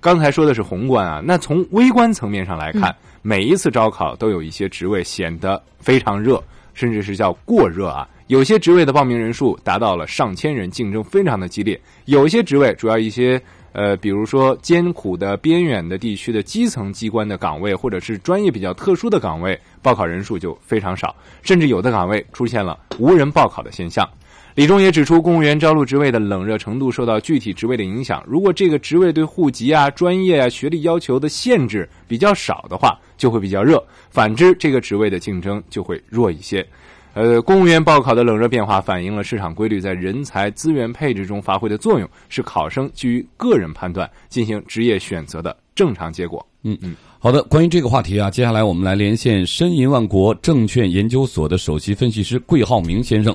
Speaker 4: 刚才说的是宏观啊，那从微观层面上来看，每一次招考都有一些职位显得非常热，甚至是叫过热啊。有些职位的报名人数达到了上千人，竞争非常的激烈。有一些职位，主要一些呃，比如说艰苦的边远的地区的基层机关的岗位，或者是专业比较特殊的岗位，报考人数就非常少，甚至有的岗位出现了无人报考的现象。李忠也指出，公务员招录职位的冷热程度受到具体职位的影响。如果这个职位对户籍啊、专业啊、学历要求的限制比较少的话，就会比较热；反之，这个职位的竞争就会弱一些。呃，公务员报考的冷热变化反映了市场规律在人才资源配置中发挥的作用，是考生基于个人判断进行职业选择的正常结果。
Speaker 10: 嗯嗯，好的，关于这个话题啊，接下来我们来连线申银万国证券研究所的首席分析师桂浩明先生。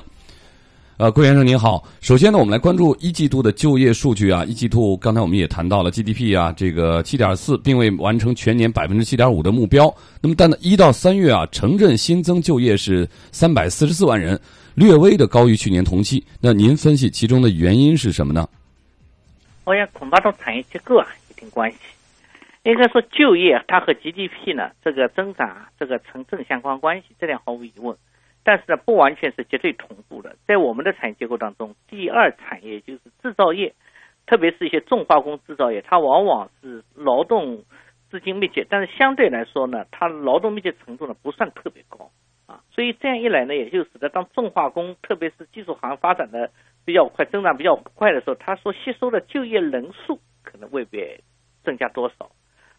Speaker 10: 呃，桂先生您好。首先呢，我们来关注一季度的就业数据啊。一季度刚才我们也谈到了 GDP 啊，这个七点四，并未完成全年百分之七点五的目标。那么，但呢，一到三月啊，城镇新增就业是三百四十四万人，略微的高于去年同期。那您分析其中的原因是什么呢？
Speaker 11: 我想恐怕同产业结构啊有点关系。应该说，就业它和 GDP 呢这个增长这个成正相关关系，这点毫无疑问。但是呢，不完全是绝对同步的。在我们的产业结构当中，第二产业就是制造业，特别是一些重化工制造业，它往往是劳动资金密集，但是相对来说呢，它劳动密集程度呢不算特别高啊。所以这样一来呢，也就使得当重化工，特别是技术行业发展的比较快、增长比较快的时候，它所吸收的就业人数可能未必增加多少。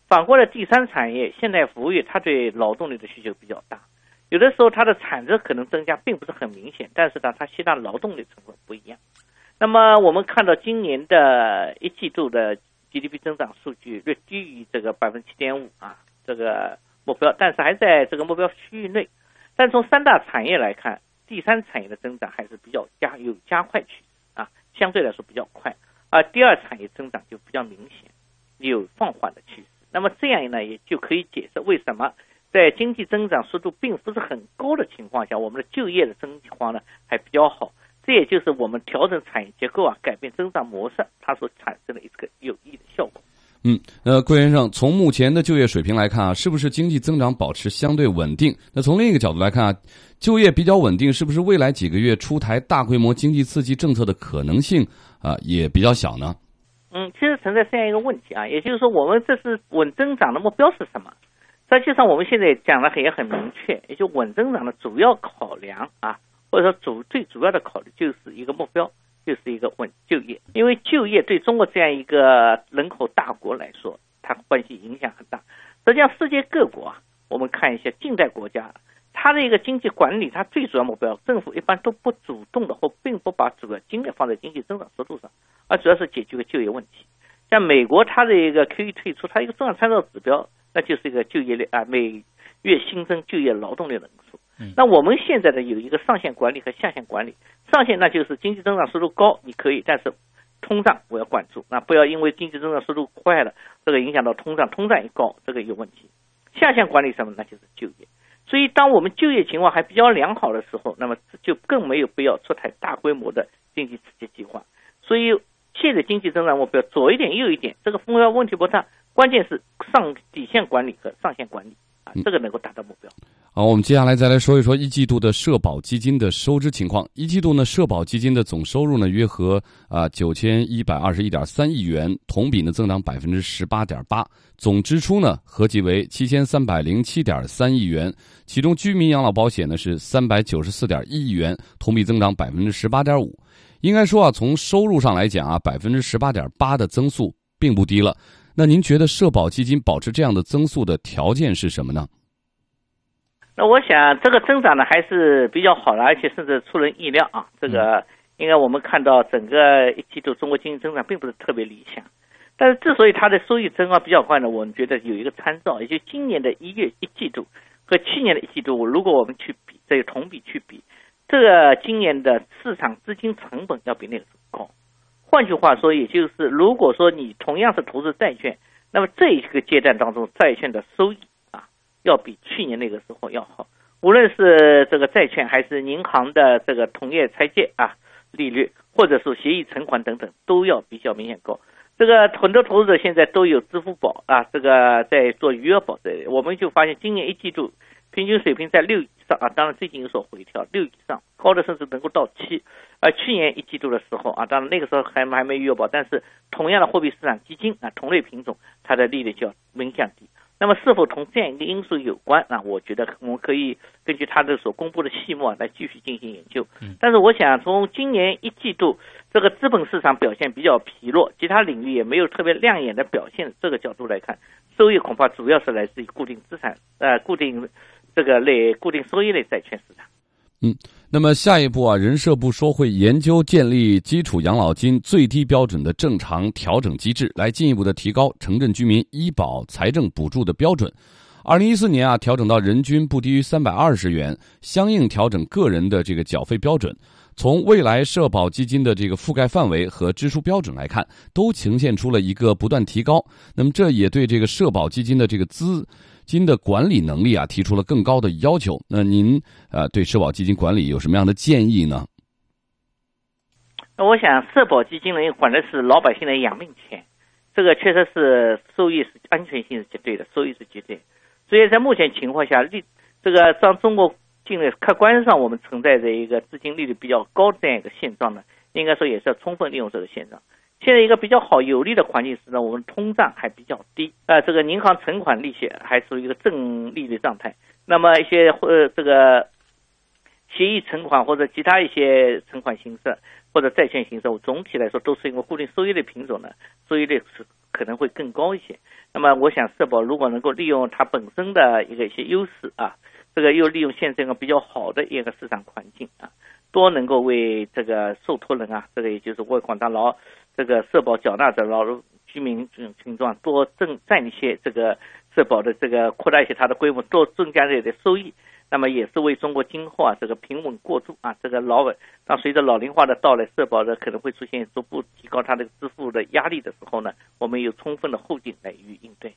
Speaker 11: 反过来，第三产业现代服务业，它对劳动力的需求比较大，有的时候它的产值可能增加并不是很明显，但是呢，它吸纳劳动力成本不一样。那么我们看到今年的一季度的 GDP 增长数据略低于这个百分之七点五啊这个目标，但是还在这个目标区域内。但从三大产业来看，第三产业的增长还是比较加有加快趋势啊，相对来说比较快，而第二产业增长就比较明显有放缓的趋势。那么这样呢，也就可以解释为什么在经济增长速度并不是很高的情况下，我们的就业的增长呢还比较好。这也就是我们调整产业结构啊，改变增长模式，它所产生的一个有益的效果。
Speaker 2: 嗯，呃，郭先生，从目前的就业水平来看啊，是不是经济增长保持相对稳定？那从另一个角度来看啊，就业比较稳定，是不是未来几个月出台大规模经济刺激政策的可能性啊也比较小呢？
Speaker 11: 嗯，其实存在这样一个问题啊，也就是说，我们这是稳增长的目标是什么？实际上，我们现在讲的也很明确，也就稳增长的主要考量啊，或者说主最主要的考虑就是一个目标，就是一个稳就业。因为就业对中国这样一个人口大国来说，它关系影响很大。实际上，世界各国啊，我们看一下近代国家，它的一个经济管理，它最主要目标，政府一般都不主动的或并不把主要精力放在经济增长速度上。而主要是解决个就业问题，像美国它的一个 QE 退出，它一个重要参照指标，那就是一个就业率啊，每月新增就业劳动力人数。那我们现在呢有一个上限管理和下限管理，上限那就是经济增长速度高你可以，但是通胀我要管住，那不要因为经济增长速度快了，这个影响到通胀，通胀一高这个有问题。下限管理什么？那就是就业。所以当我们就业情况还比较良好的时候，那么就更没有必要出台大规模的经济刺激计划。所以。现在经济增长目标左一点右一点，这个目标问题不大，关键是上底线管理和上限管理啊，这个能够达到目标。
Speaker 2: 好，我们接下来再来说一说一季度的社保基金的收支情况。一季度呢，社保基金的总收入呢约合啊九千一百二十一点三亿元，同比呢增长百分之十八点八。总支出呢合计为七千三百零七点三亿元，其中居民养老保险呢是三百九十四点一亿元，同比增长百分之十八点五。应该说啊，从收入上来讲啊，百分之十八点八的增速并不低了。那您觉得社保基金保持这样的增速的条件是什么呢？
Speaker 11: 那我想这个增长呢还是比较好的，而且甚至出人意料啊。这个应该我们看到整个一季度中国经济增长并不是特别理想，但是之所以它的收益增长比较快呢，我们觉得有一个参照，也就今年的一月一季度和去年的一季度，如果我们去比，这个同比去比。这个今年的市场资金成本要比那个时候高，换句话说，也就是如果说你同样是投资债券，那么这一个阶段当中，债券的收益啊，要比去年那个时候要好。无论是这个债券，还是银行的这个同业拆借啊利率，或者说协议存款等等，都要比较明显高。这个很多投资者现在都有支付宝啊，这个在做余额宝的，我们就发现今年一季度。平均水平在六以上啊，当然最近有所回调，六以上，高的甚至能够到七。而去年一季度的时候啊，当然那个时候还还没余额宝，但是同样的货币市场基金啊，同类品种它的利率就要明显低。那么是否同这样一个因素有关啊？我觉得我们可以根据它的所公布的细目啊来继续进行研究。但是我想从今年一季度这个资本市场表现比较疲弱，其他领域也没有特别亮眼的表现，这个角度来看，收益恐怕主要是来自于固定资产呃固定。这个类固定收益类债券市场。
Speaker 2: 嗯，那么下一步啊，人社部说会研究建立基础养老金最低标准的正常调整机制，来进一步的提高城镇居民医保财政补助的标准。二零一四年啊，调整到人均不低于三百二十元，相应调整个人的这个缴费标准。从未来社保基金的这个覆盖范围和支出标准来看，都呈现出了一个不断提高。那么这也对这个社保基金的这个资。金的管理能力啊，提出了更高的要求。那您呃，对社保基金管理有什么样的建议呢？
Speaker 11: 那我想，社保基金呢，管的是老百姓的养命钱，这个确实是收益是安全性是绝对的，收益是绝对。所以在目前情况下，利这个让中国境内客观上我们存在着一个资金利率比较高的这样一个现状呢，应该说也是要充分利用这个现状。现在一个比较好有利的环境是呢，我们通胀还比较低，呃，这个银行存款利息还属于一个正利率状态。那么一些或这个协议存款或者其他一些存款形式或者债券形式，总体来说都是一个固定收益的品种呢，收益率是可能会更高一些。那么，我想社保如果能够利用它本身的一个一些优势啊，这个又利用现在一个比较好的一个市场环境啊，多能够为这个受托人啊，这个也就是为广大劳这个社保缴纳的老居民这种情况多增占一些这个社保的这个扩大一些它的规模，多增加这些收益。那么也是为中国今后啊这个平稳过渡啊这个老稳，当随着老龄化的到来，社保的可能会出现逐步提高它的支付的压力的时候呢，我们有充分的后劲来予以应对。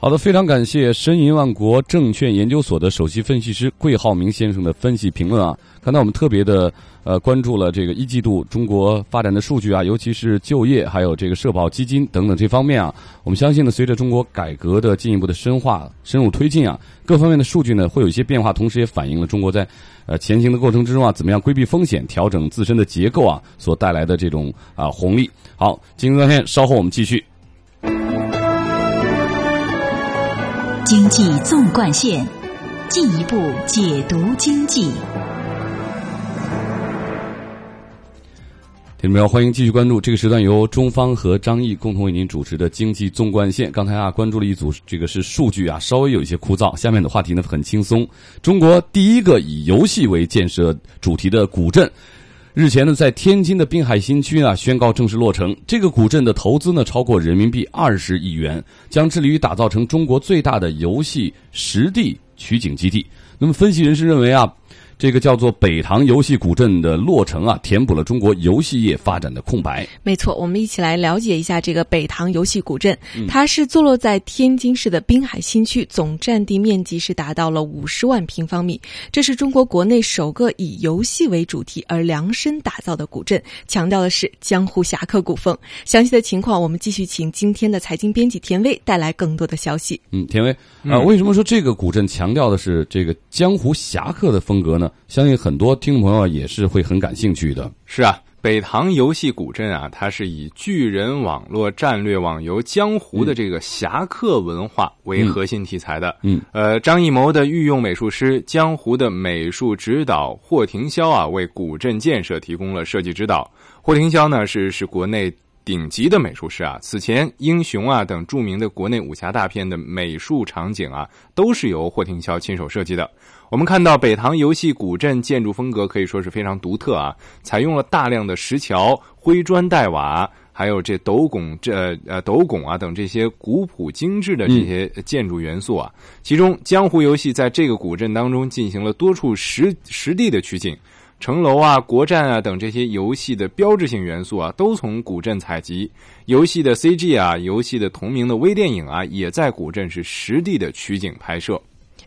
Speaker 2: 好的，非常感谢申银万国证券研究所的首席分析师桂浩明先生的分析评论啊。刚才我们特别的呃关注了这个一季度中国发展的数据啊，尤其是就业还有这个社保基金等等这方面啊。我们相信呢，随着中国改革的进一步的深化、深入推进啊，各方面的数据呢会有一些变化，同时也反映了中国在呃前行的过程之中啊，怎么样规避风险、调整自身的结构啊所带来的这种啊红利。好，经济断片，稍后我们继续。
Speaker 8: 经济纵贯线，进一步解读经济。
Speaker 2: 听众朋友，欢迎继续关注这个时段由中方和张毅共同为您主持的经济纵贯线。刚才啊，关注了一组这个是数据啊，稍微有一些枯燥。下面的话题呢很轻松，中国第一个以游戏为建设主题的古镇。日前呢，在天津的滨海新区啊宣告正式落成。这个古镇的投资呢超过人民币二十亿元，将致力于打造成中国最大的游戏实地取景基地。那么，分析人士认为啊。这个叫做北塘游戏古镇的落成啊，填补了中国游戏业发展的空白。
Speaker 3: 没错，我们一起来了解一下这个北塘游戏古镇。它是坐落在天津市的滨海新区，总占地面积是达到了五十万平方米。这是中国国内首个以游戏为主题而量身打造的古镇，强调的是江湖侠客古风。详细的情况，我们继续请今天的财经编辑田威带来更多的消息。
Speaker 2: 嗯，田威啊，为什么说这个古镇强调的是这个江湖侠客的风格呢？相信很多听众朋友也是会很感兴趣的。
Speaker 4: 是啊，北塘游戏古镇啊，它是以巨人网络战略网游江湖的这个侠客文化为核心题材的。
Speaker 2: 嗯，
Speaker 4: 呃，张艺谋的御用美术师江湖的美术指导霍廷霄啊，为古镇建设提供了设计指导。霍廷霄呢，是是国内。顶级的美术师啊，此前《英雄》啊等著名的国内武侠大片的美术场景啊，都是由霍廷霄亲手设计的。我们看到北塘游戏古镇建筑风格可以说是非常独特啊，采用了大量的石桥、灰砖黛瓦，还有这斗拱、这呃斗拱啊等这些古朴精致的这些建筑元素啊。其中，江湖游戏在这个古镇当中进行了多处实实地的取景。城楼啊、国战啊等这些游戏的标志性元素啊，都从古镇采集。游戏的 CG 啊，游戏的同名的微电影啊，也在古镇是实地的取景拍摄。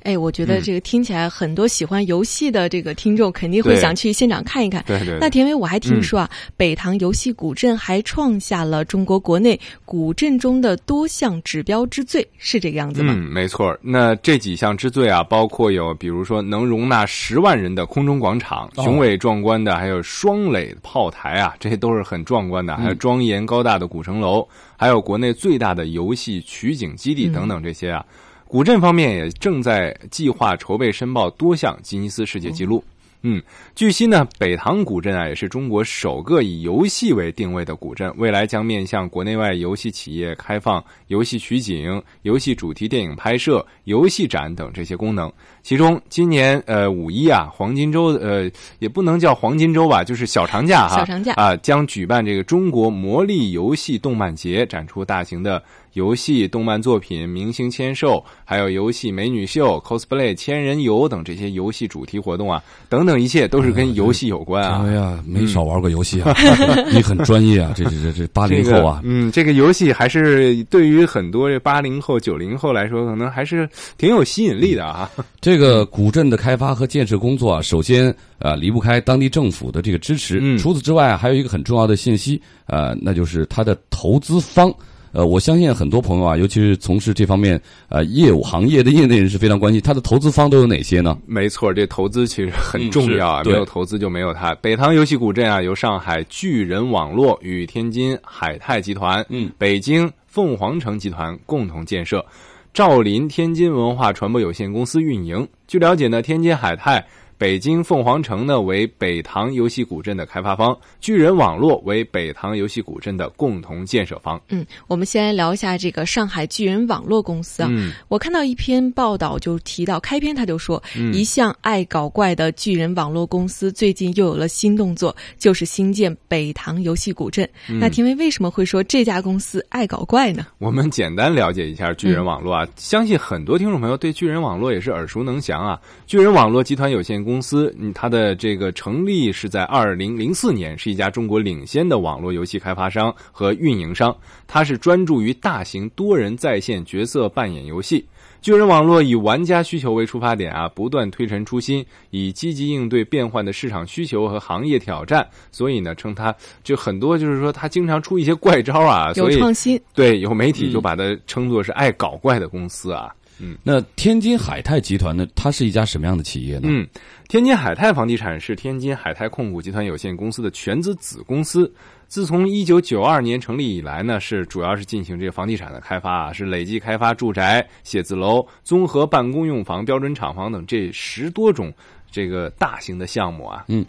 Speaker 3: 哎，我觉得这个听起来很多喜欢游戏的这个听众肯定会想去现场看一看。
Speaker 4: 对对。
Speaker 3: 那田伟，我还听说啊，北塘游戏古镇还创下了中国国内古镇中的多项指标之最，是这个样子吗？
Speaker 4: 嗯，没错。那这几项之最啊，包括有比如说能容纳十万人的空中广场，雄伟壮观的，还有双垒炮台啊，这些都是很壮观的，还有庄严高大的古城楼，还有国内最大的游戏取景基地等等这些啊。古镇方面也正在计划筹备申报多项吉尼斯世界纪录。嗯，据悉呢，北塘古镇啊也是中国首个以游戏为定位的古镇，未来将面向国内外游戏企业开放游戏取景、游戏主题电影拍摄、游戏展等这些功能。其中，今年呃五一啊黄金周呃也不能叫黄金周吧，就是小长假哈，
Speaker 3: 小长假
Speaker 4: 啊将举办这个中国魔力游戏动漫节，展出大型的游戏动漫作品、明星签售，还有游戏美女秀、cosplay 千人游等这些游戏主题活动啊，等等一切都是跟游戏有关啊。
Speaker 2: 哎呀，没少玩过游戏啊，你很专业啊，这这这这八零后啊，
Speaker 4: 嗯，这个游戏还是对于很多这八零后、九零后来说，可能还是挺有吸引力的啊。
Speaker 2: 这个古镇的开发和建设工作啊，首先呃离不开当地政府的这个支持。
Speaker 4: 嗯，
Speaker 2: 除此之外，还有一个很重要的信息，呃，那就是它的投资方。呃，我相信很多朋友啊，尤其是从事这方面呃业务行业的业内人士非常关心，它的投资方都有哪些呢？
Speaker 4: 没错，这投资其实很重要啊，没有投资就没有它。北塘游戏古镇啊，由上海巨人网络与天津海泰集团、
Speaker 2: 嗯，
Speaker 4: 北京凤凰城集团共同建设。兆林天津文化传播有限公司运营。据了解呢，天津海泰北京凤凰城呢为北塘游戏古镇的开发方，巨人网络为北塘游戏古镇的共同建设方。
Speaker 3: 嗯，我们先来聊一下这个上海巨人网络公司啊。
Speaker 4: 嗯
Speaker 3: 我看到一篇报道就提到，开篇他就说，
Speaker 4: 嗯
Speaker 3: 一向爱搞怪的巨人网络公司最近又有了新动作，就是新建北塘游戏古镇。
Speaker 4: 嗯
Speaker 3: 那田薇为什么会说这家公司爱搞怪呢？
Speaker 4: 我们简单了解一下巨人网络啊，相信很多听众朋友对巨人网络也是耳熟能详啊。巨人网络集团有限公司，嗯，它的这个成立是在二零零四年，是一家中国领先的网络游戏开发商和运营商，它是专注于大型多人在线角色扮演游戏。巨人网络以玩家需求为出发点啊，不断推陈出新，以积极应对变换的市场需求和行业挑战。所以呢，称它就很多就是说，它经常出一些怪招啊，
Speaker 3: 有
Speaker 4: 所以
Speaker 3: 创新。
Speaker 4: 对，有媒体就把它称作是爱搞怪的公司啊。嗯，
Speaker 2: 那天津海泰集团呢？它是一家什么样的企业呢？
Speaker 4: 嗯，天津海泰房地产是天津海泰控股集团有限公司的全资子公司。自从一九九二年成立以来呢，是主要是进行这个房地产的开发啊，是累计开发住宅、写字楼、综合办公用房、标准厂房等这十多种这个大型的项目啊。
Speaker 2: 嗯。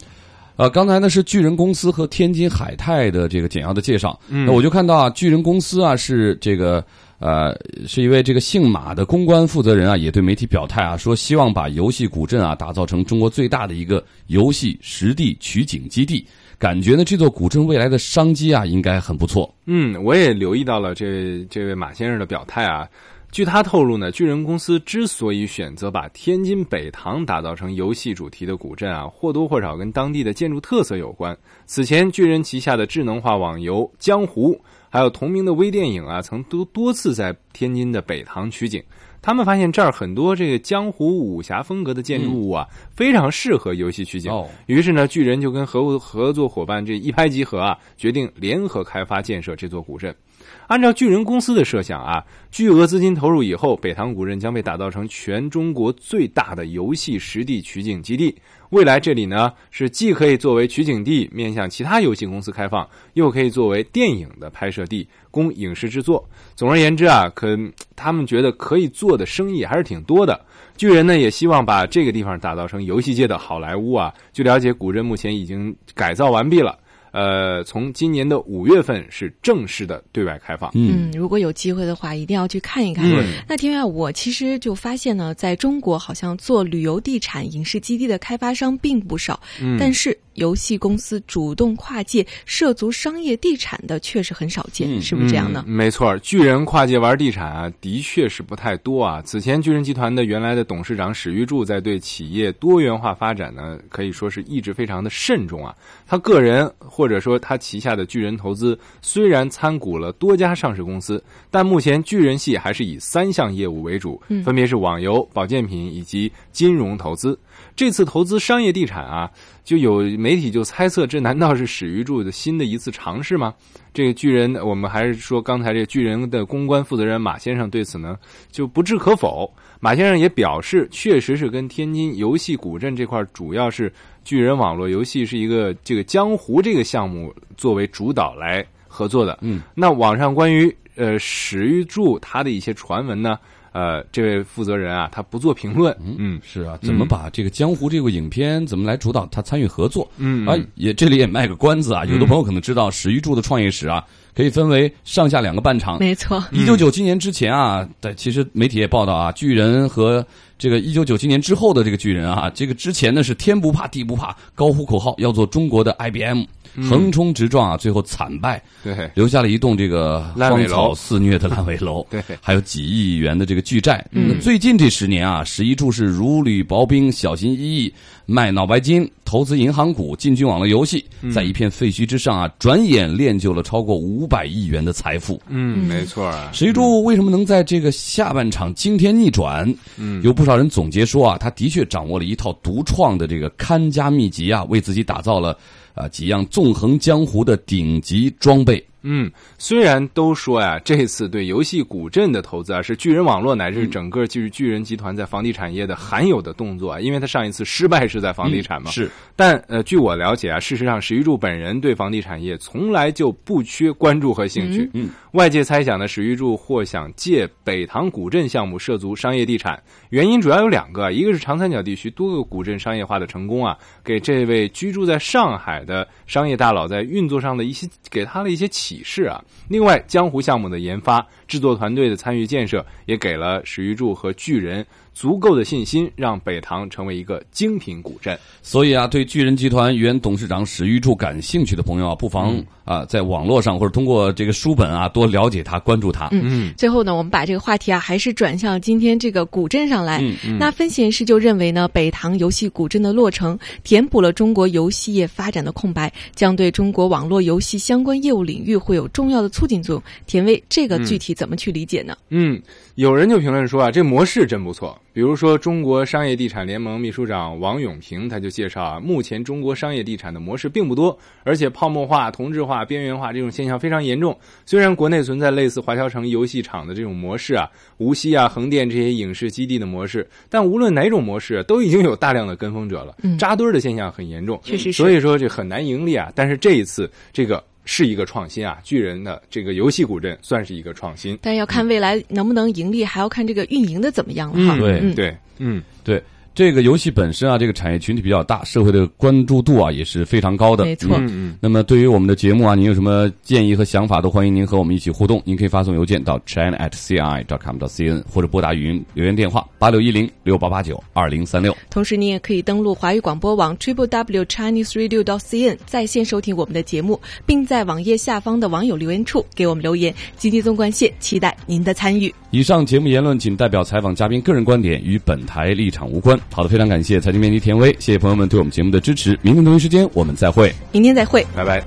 Speaker 2: 呃，刚才呢是巨人公司和天津海泰的这个简要的介绍。
Speaker 4: 嗯
Speaker 2: 那我就看到啊，巨人公司啊是这个呃是一位这个姓马的公关负责人啊，也对媒体表态啊，说希望把游戏古镇啊打造成中国最大的一个游戏实地取景基地。感觉呢，这座古镇未来的商机啊，应该很不错。
Speaker 4: 嗯，我也留意到了这位这位马先生的表态啊。据他透露呢，巨人公司之所以选择把天津北塘打造成游戏主题的古镇啊，或多或少跟当地的建筑特色有关。此前，巨人旗下的智能化网游《江湖》还有同名的微电影啊，曾多多次在天津的北塘取景。他们发现这儿很多这个江湖武侠风格的建筑物啊，非常适合游戏取景。
Speaker 2: 哦
Speaker 4: 于是呢，巨人就跟合合作伙伴这一拍即合啊，决定联合开发建设这座古镇。按照巨人公司的设想啊，巨额资金投入以后，北塘古镇将被打造成全中国最大的游戏实地取景基地。未来这里呢是既可以作为取景地面向其他游戏公司开放，又可以作为电影的拍摄地，供影视制作。总而言之啊，可他们觉得可以做的生意还是挺多的。巨人呢也希望把这个地方打造成游戏界的好莱坞啊。据了解，古镇目前已经改造完毕了。呃，从今年的五月份是正式的对外开放。
Speaker 3: 嗯，如果有机会的话，一定要去看一看。
Speaker 4: 嗯
Speaker 3: 那天啊，我其实就发现呢，在中国好像做旅游地产、影视基地的开发商并不少，
Speaker 4: 嗯
Speaker 3: 但是游戏公司主动跨界涉足商业地产的确实很少见，是不是这样呢？
Speaker 4: 嗯没错，巨人跨界玩地产啊，的确是不太多啊。此前，巨人集团的原来的董事长史玉柱在对企业多元化发展呢，可以说是一直非常的慎重啊。他个人或者说他旗下的巨人投资，虽然参股了多家上市公司，但目前巨人系还是以三项业务为主，
Speaker 3: 嗯
Speaker 4: 分别是网游、保健品以及金融投资。这次投资商业地产啊，就有媒体就猜测，这难道是史玉柱的新的一次尝试吗？这个巨人，我们还是说刚才这巨人的公关负责人马先生对此呢就不置可否。马先生也表示，确实是跟天津游戏古镇这块主要是巨人网络游戏是一个这个江湖这个项目作为主导来合作的。
Speaker 2: 嗯，
Speaker 4: 那网上关于呃史玉柱他的一些传闻呢，呃，这位负责人啊，他不做评论。嗯，
Speaker 2: 是啊，怎么把这个江湖这部影片怎么来主导他参与合作？
Speaker 4: 嗯
Speaker 2: 啊，也这里也卖个关子啊，有的朋友可能知道史玉柱的创业史啊，可以分为上下两个半场。
Speaker 3: 没错，
Speaker 2: 一九九七年之前啊，对，其实媒体也报道啊，巨人和这个一九九七年之后的这个巨人啊，这个之前呢是天不怕地不怕，高呼口号要做中国的 IBM，、
Speaker 4: 嗯
Speaker 2: 横冲直撞啊，最后惨败，
Speaker 4: 对，
Speaker 2: 留下了一栋这个
Speaker 4: 烂尾楼
Speaker 2: 荒草肆虐的烂尾楼，
Speaker 4: 对，
Speaker 2: 还有几亿元的这个巨债。
Speaker 3: 嗯。
Speaker 2: 那最近这十年啊，史一柱是如履薄冰，小心翼翼卖脑白金，投资银行股，进军网络游戏，
Speaker 4: 嗯。
Speaker 2: 在一片废墟之上啊，转眼练就了超过五百亿元的财富。
Speaker 4: 嗯，没错啊。
Speaker 2: 史一柱为什么能在这个下半场惊天逆转？
Speaker 4: 嗯。
Speaker 2: 有不少人总结说啊，他的确掌握了一套独创的这个看家秘籍啊，为自己打造了啊几样纵横江湖的顶级装备。
Speaker 4: 嗯，虽然都说呀，这次对游戏古镇的投资啊，是巨人网络乃至整个就是巨人集团在房地产业的罕有的动作啊，因为他上一次失败是在房地产嘛。
Speaker 2: 是，
Speaker 4: 但呃，据我了解啊，事实上史玉柱本人对房地产业从来就不缺关注和兴趣。
Speaker 2: 嗯，
Speaker 4: 外界猜想呢，史玉柱或想借北塘古镇项目涉足商业地产，原因主要有两个，一个是长三角地区多个古镇商业化的成功啊，给这位居住在上海的商业大佬在运作上的一些给他的一些启示啊。另外，江湖项目的研发、制作团队的参与建设，也给了史玉柱和巨人足够的信心，让北塘成为一个精品古镇。
Speaker 2: 所以啊，对巨人集团原董事长史玉柱感兴趣的朋友啊，不妨、
Speaker 4: 嗯
Speaker 2: 啊在网络上或者通过这个书本啊多了解他，关注他。
Speaker 3: 嗯，最后呢，我们把这个话题啊，还是转向今天这个古镇上来。
Speaker 2: 嗯嗯
Speaker 3: 那分析人士就认为呢，北塘游戏古镇的落成，填补了中国游戏业发展的空白，将对中国网络游戏相关业务领域会有重要的促进作用。田威，这个具体怎么去理解呢？
Speaker 4: 嗯，有人就评论说啊，这模式真不错。比如说，中国商业地产联盟秘书长王永平他就介绍啊，目前中国商业地产的模式并不多，而且泡沫化、同质化、边缘化这种现象非常严重。虽然国内存在类似华侨城游戏场的这种模式啊，无锡啊、横店这些影视基地的模式，但无论哪种模式，都已经有大量的跟风者了，
Speaker 3: 嗯
Speaker 4: 扎堆儿的现象很严重。
Speaker 3: 确实是
Speaker 4: 所以说这很难盈利啊。但是这一次这个是一个创新啊，巨人的这个游戏古镇算是一个创新。
Speaker 3: 但要看未来能不能盈利，还要看这个运营的怎么样了哈。
Speaker 2: 对
Speaker 3: 嗯
Speaker 4: 对，嗯，
Speaker 2: 对。这个游戏本身啊，这个产业群体比较大，社会的关注度啊也是非常高的。
Speaker 3: 没错
Speaker 4: 嗯嗯
Speaker 2: 那么对于我们的节目啊，您有什么建议和想法，都欢迎您和我们一起互动。您可以发送邮件到 china at ci dot com dot cn，或者拨打语音留言电话八六一零六八八九二零三六。
Speaker 3: 同时，您也可以登录华语广播网 triple w chinese radio dot cn 在线收听我们的节目，并在网页下方的网友留言处给我们留言。经济纵贯线期待您的参与。
Speaker 2: 以上节目言论仅代表采访嘉宾个人观点，与本台立场无关。好的，非常感谢财经编辑田威，谢谢朋友们对我们节目的支持。明天同一时间我们再会。
Speaker 3: 明天再会。
Speaker 4: 拜拜。